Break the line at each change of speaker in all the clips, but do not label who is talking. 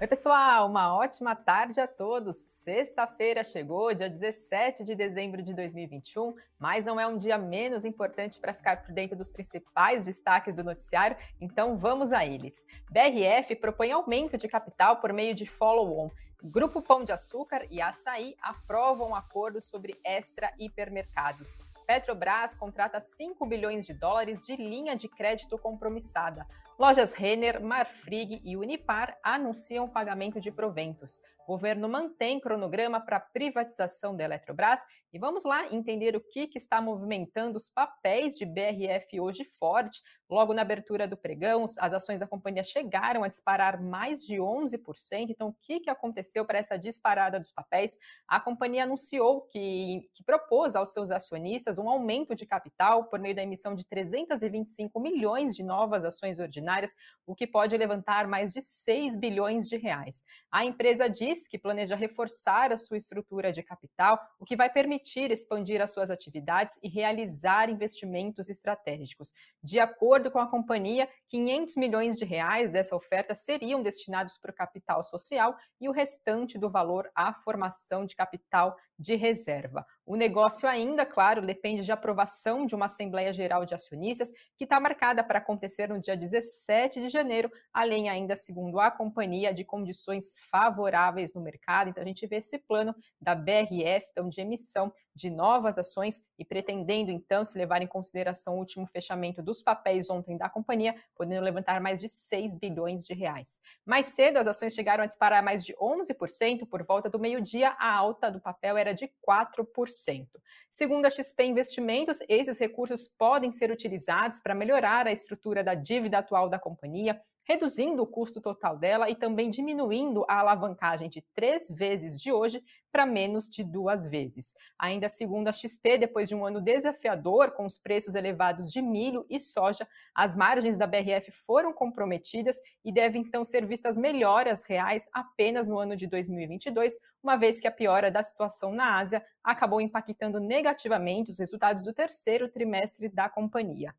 Oi, pessoal, uma ótima tarde a todos. Sexta-feira chegou, dia 17 de dezembro de 2021, mas não é um dia menos importante para ficar por dentro dos principais destaques do noticiário, então vamos a eles. BRF propõe aumento de capital por meio de follow-on. Grupo Pão de Açúcar e Açaí aprovam um acordo sobre extra hipermercados. Petrobras contrata 5 bilhões de dólares de linha de crédito compromissada. Lojas Renner, Marfrig e Unipar anunciam pagamento de proventos. O governo mantém cronograma para privatização da Eletrobras e vamos lá entender o que, que está movimentando os papéis de BRF hoje forte. Logo na abertura do pregão, as ações da companhia chegaram a disparar mais de 11%. Então, o que, que aconteceu para essa disparada dos papéis? A companhia anunciou que, que propôs aos seus acionistas um aumento de capital por meio da emissão de 325 milhões de novas ações ordinárias, o que pode levantar mais de 6 bilhões de reais. A empresa diz diz que planeja reforçar a sua estrutura de capital, o que vai permitir expandir as suas atividades e realizar investimentos estratégicos. De acordo com a companhia, 500 milhões de reais dessa oferta seriam destinados para o capital social e o restante do valor à formação de capital de reserva. O negócio ainda, claro, depende de aprovação de uma Assembleia Geral de Acionistas, que está marcada para acontecer no dia 17 de janeiro, além ainda, segundo a companhia, de condições favoráveis no mercado. Então, a gente vê esse plano da BRF, então, de emissão de novas ações e pretendendo, então, se levar em consideração o último fechamento dos papéis ontem da companhia, podendo levantar mais de 6 bilhões de reais. Mais cedo, as ações chegaram a disparar mais de 11%, por volta do meio-dia, a alta do papel era de 4%. Segundo a XP Investimentos, esses recursos podem ser utilizados para melhorar a estrutura da dívida atual da companhia, reduzindo o custo total dela e também diminuindo a alavancagem de três vezes de hoje para menos de duas vezes. Ainda segundo a XP, depois de um ano desafiador com os preços elevados de milho e soja, as margens da BRF foram comprometidas e devem então ser vistas melhoras reais apenas no ano de 2022, uma vez que a piora da situação na Ásia acabou impactando negativamente os resultados do terceiro trimestre da companhia.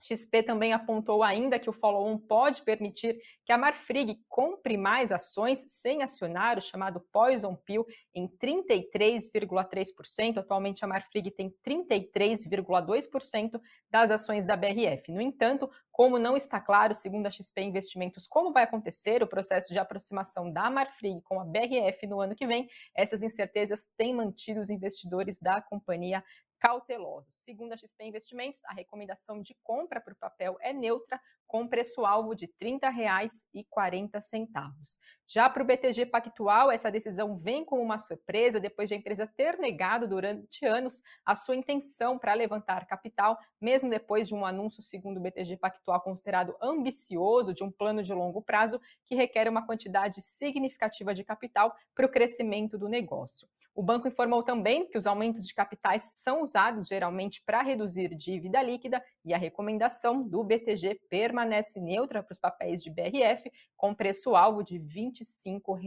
XP também apontou ainda que o follow-on pode permitir que a Marfrig compre mais ações sem acionar o chamado Poison Pill em 33,3%. Atualmente a Marfrig tem 33,2% das ações da BRF. No entanto, como não está claro, segundo a XP Investimentos, como vai acontecer o processo de aproximação da Marfrig com a BRF no ano que vem, essas incertezas têm mantido os investidores da companhia cautelosos. Segundo a XP Investimentos, a recomendação de compra para o papel é neutra, com preço-alvo de R$ 30,40. Já para o BTG Pactual, essa decisão vem como uma surpresa depois de a empresa ter negado durante anos a sua intenção para levantar capital, mesmo depois de um anúncio, segundo o BTG Pactual, considerado ambicioso de um plano de longo prazo que requer uma quantidade significativa de capital para o crescimento do negócio. O banco informou também que os aumentos de capitais são usados geralmente para reduzir dívida líquida e a recomendação do BTG permanece neutra para os papéis de BRF, com preço-alvo de R$ 25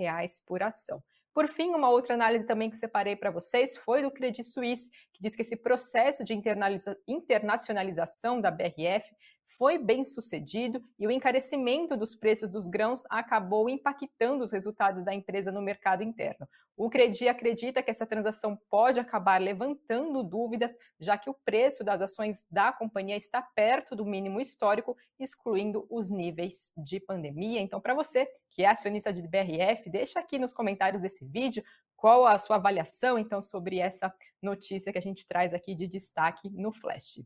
por ação. Por fim, uma outra análise também que separei para vocês foi do Credit Suisse, que diz que esse processo de internacionalização da BRF foi bem sucedido e o encarecimento dos preços dos grãos acabou impactando os resultados da empresa no mercado interno. O Credi acredita que essa transação pode acabar levantando dúvidas, já que o preço das ações da companhia está perto do mínimo histórico, excluindo os níveis de pandemia. Então, para você que é acionista de BRF, deixa aqui nos comentários desse vídeo qual a sua avaliação então sobre essa notícia que a gente traz aqui de destaque no Flash.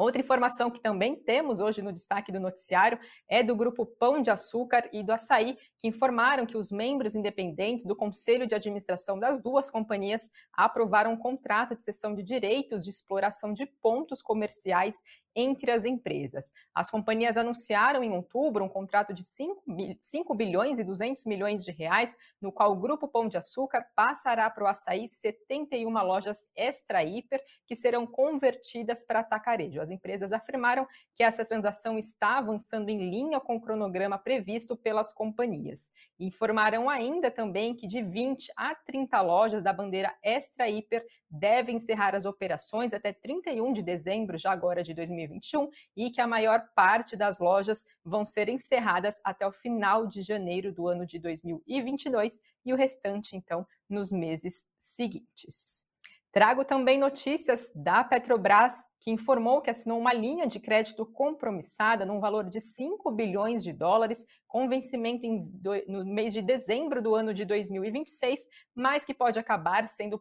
Outra informação que também temos hoje no destaque do noticiário é do grupo Pão de Açúcar e do Açaí, que informaram que os membros independentes do Conselho de Administração das duas companhias aprovaram um contrato de cessão de direitos de exploração de pontos comerciais entre as empresas. As companhias anunciaram em outubro um contrato de 5, 5 bilhões e 200 milhões de reais, no qual o Grupo Pão de Açúcar passará para o açaí 71 lojas extra hiper que serão convertidas para atacarejo. As empresas afirmaram que essa transação está avançando em linha com o cronograma previsto pelas companhias. Informaram ainda também que de 20 a 30 lojas da bandeira extra hiper devem encerrar as operações até 31 de dezembro, já agora de 2020 2021 e que a maior parte das lojas vão ser encerradas até o final de janeiro do ano de 2022 e o restante, então, nos meses seguintes. Trago também notícias da Petrobras, que informou que assinou uma linha de crédito compromissada num valor de 5 bilhões de dólares, com vencimento do, no mês de dezembro do ano de 2026, mas que pode acabar sendo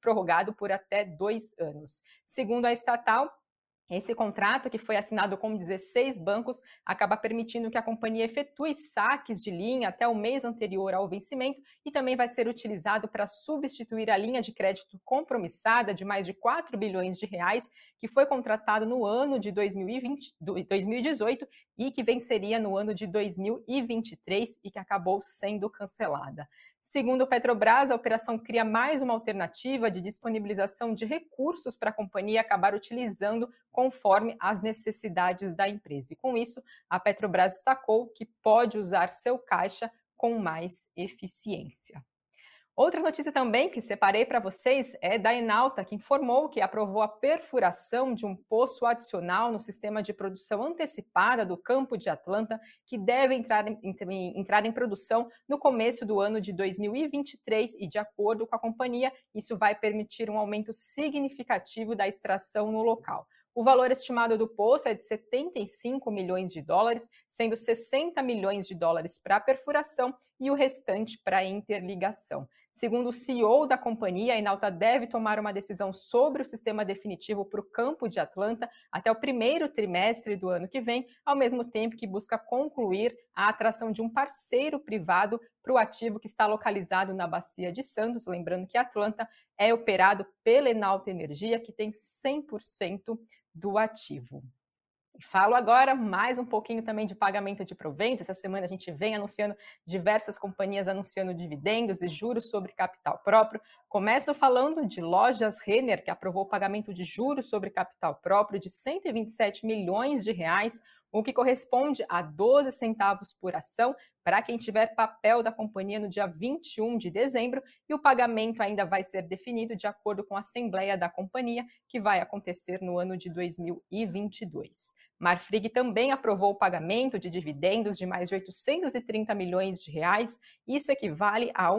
prorrogado por até dois anos. Segundo a estatal, esse contrato, que foi assinado com 16 bancos, acaba permitindo que a companhia efetue saques de linha até o mês anterior ao vencimento e também vai ser utilizado para substituir a linha de crédito compromissada de mais de 4 bilhões de reais, que foi contratado no ano de 2020, 2018 e que venceria no ano de 2023 e que acabou sendo cancelada. Segundo o Petrobras, a operação cria mais uma alternativa de disponibilização de recursos para a companhia acabar utilizando conforme as necessidades da empresa. E com isso, a Petrobras destacou que pode usar seu caixa com mais eficiência. Outra notícia também que separei para vocês é da Enalta, que informou que aprovou a perfuração de um poço adicional no sistema de produção antecipada do campo de Atlanta, que deve entrar em, entrar em produção no começo do ano de 2023 e, de acordo com a companhia, isso vai permitir um aumento significativo da extração no local. O valor estimado do poço é de 75 milhões de dólares, sendo 60 milhões de dólares para perfuração e o restante para interligação. Segundo o CEO da companhia, a Inalta deve tomar uma decisão sobre o sistema definitivo para o campo de Atlanta até o primeiro trimestre do ano que vem, ao mesmo tempo que busca concluir a atração de um parceiro privado para o ativo que está localizado na Bacia de Santos. Lembrando que Atlanta é operado pela Enalta Energia, que tem 100% do ativo. Falo agora mais um pouquinho também de pagamento de proventos. Essa semana a gente vem anunciando diversas companhias anunciando dividendos e juros sobre capital próprio. Começo falando de Lojas Renner, que aprovou o pagamento de juros sobre capital próprio de 127 milhões de reais, o que corresponde a 12 centavos por ação para quem tiver papel da companhia no dia 21 de dezembro, e o pagamento ainda vai ser definido de acordo com a assembleia da companhia, que vai acontecer no ano de 2022. Marfrig também aprovou o pagamento de dividendos de mais de 830 milhões de reais, isso equivale a R$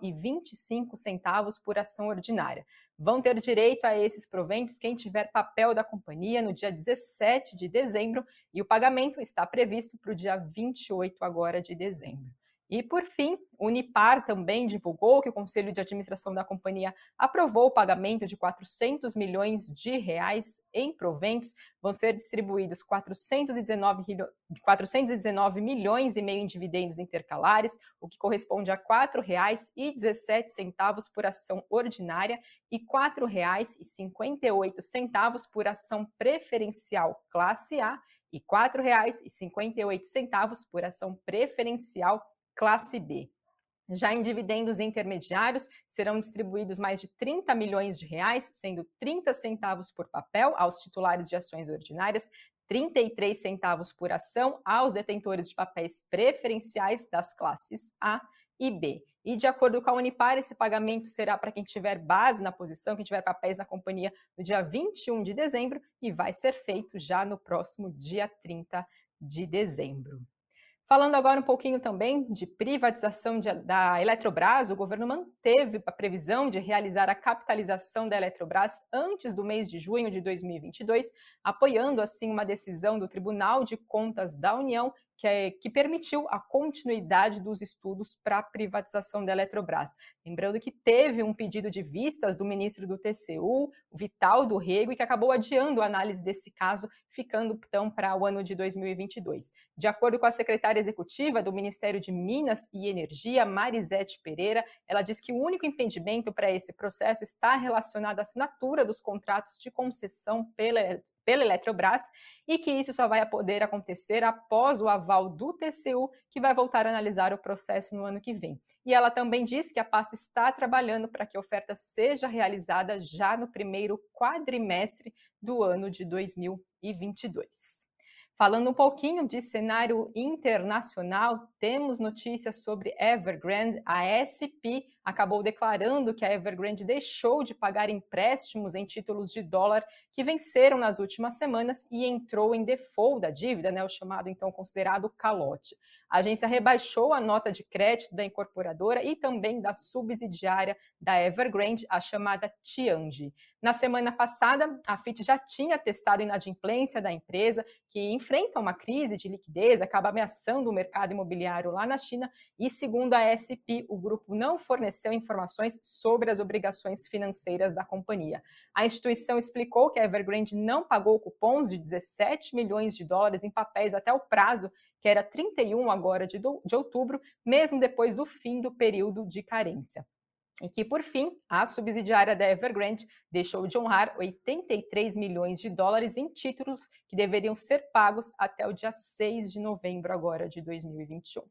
1,25 por ação ordinária. Vão ter direito a esses proventos quem tiver papel da companhia no dia 17 de dezembro e o pagamento está previsto para o dia 28 agora de dezembro. E, por fim, o Unipar também divulgou que o Conselho de Administração da companhia aprovou o pagamento de 400 milhões de reais em proventos. Vão ser distribuídos 419, 419 milhões e meio em dividendos intercalares, o que corresponde a R$ 4,17 por ação ordinária e R$ 4,58 por ação preferencial classe A e R$ 4,58 por ação preferencial classe B. Já em dividendos intermediários, serão distribuídos mais de 30 milhões de reais, sendo 30 centavos por papel aos titulares de ações ordinárias, 33 centavos por ação aos detentores de papéis preferenciais das classes A e B. E de acordo com a Unipar, esse pagamento será para quem tiver base na posição, quem tiver papéis na companhia no dia 21 de dezembro e vai ser feito já no próximo dia 30 de dezembro. Falando agora um pouquinho também de privatização de, da Eletrobras, o governo manteve a previsão de realizar a capitalização da Eletrobras antes do mês de junho de 2022, apoiando assim uma decisão do Tribunal de Contas da União que, é, que permitiu a continuidade dos estudos para a privatização da Eletrobras. Lembrando que teve um pedido de vistas do ministro do TCU, Vital do Rego, e que acabou adiando a análise desse caso, ficando então para o ano de 2022. De acordo com a secretária executiva do Ministério de Minas e Energia, Marisete Pereira, ela diz que o único impedimento para esse processo está relacionado à assinatura dos contratos de concessão pela pela Eletrobras e que isso só vai poder acontecer após o aval do TCU, que vai voltar a analisar o processo no ano que vem. E ela também disse que a pasta está trabalhando para que a oferta seja realizada já no primeiro quadrimestre do ano de 2022. Falando um pouquinho de cenário internacional, temos notícias sobre Evergrande, a SP acabou declarando que a Evergrande deixou de pagar empréstimos em títulos de dólar que venceram nas últimas semanas e entrou em default da dívida, né, o chamado então considerado calote. A agência rebaixou a nota de crédito da incorporadora e também da subsidiária da Evergrande, a chamada Tianji. Na semana passada, a FIT já tinha testado inadimplência da empresa, que enfrenta uma crise de liquidez, acaba ameaçando o mercado imobiliário lá na China, e segundo a SP, o grupo não forneceu informações sobre as obrigações financeiras da companhia. A instituição explicou que a Evergrande não pagou cupons de 17 milhões de dólares em papéis até o prazo, que era 31 agora de, de outubro, mesmo depois do fim do período de carência e que, por fim, a subsidiária da Evergrande deixou de honrar 83 milhões de dólares em títulos que deveriam ser pagos até o dia 6 de novembro agora de 2021.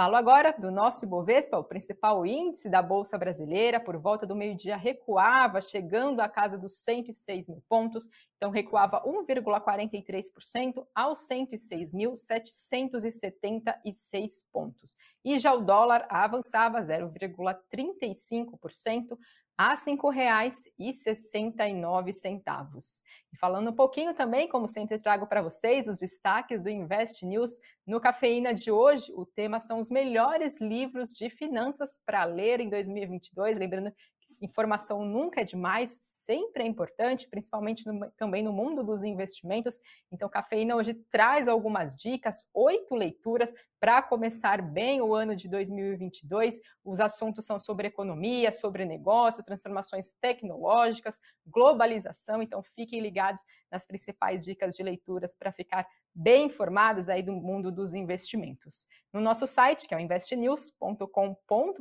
Falo agora do nosso Ibovespa, o principal índice da Bolsa Brasileira, por volta do meio-dia recuava, chegando à casa dos 106 mil pontos, então recuava 1,43% aos 106.776 pontos. E já o dólar avançava 0,35% a R$ 5,69. E falando um pouquinho também, como sempre trago para vocês, os destaques do Invest News no Cafeína de hoje. O tema são os melhores livros de finanças para ler em 2022. Lembrando informação nunca é demais, sempre é importante, principalmente no, também no mundo dos investimentos. Então, Cafeína hoje traz algumas dicas, oito leituras para começar bem o ano de 2022. Os assuntos são sobre economia, sobre negócio, transformações tecnológicas, globalização. Então, fiquem ligados nas principais dicas de leituras para ficar bem informados aí do mundo dos investimentos. No nosso site, que é o investnews.com.br,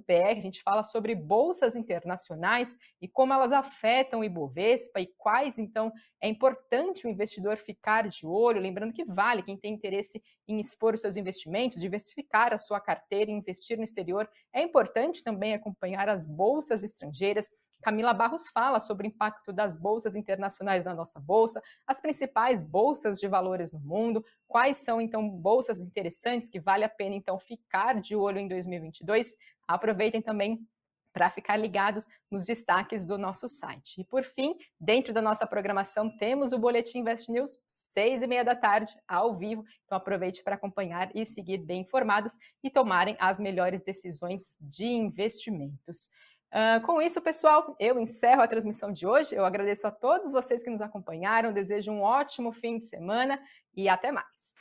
a gente fala sobre bolsas internacionais e como elas afetam o Ibovespa e quais, então, é importante o investidor ficar de olho, lembrando que vale quem tem interesse em expor os seus investimentos, diversificar a sua carteira e investir no exterior. É importante também acompanhar as bolsas estrangeiras, Camila Barros fala sobre o impacto das bolsas internacionais na nossa bolsa, as principais bolsas de valores no mundo, quais são então bolsas interessantes que vale a pena então ficar de olho em 2022. Aproveitem também para ficar ligados nos destaques do nosso site. E por fim, dentro da nossa programação, temos o Boletim Invest News, seis e meia da tarde, ao vivo. Então aproveite para acompanhar e seguir bem informados e tomarem as melhores decisões de investimentos. Uh, com isso, pessoal, eu encerro a transmissão de hoje. Eu agradeço a todos vocês que nos acompanharam, desejo um ótimo fim de semana e até mais.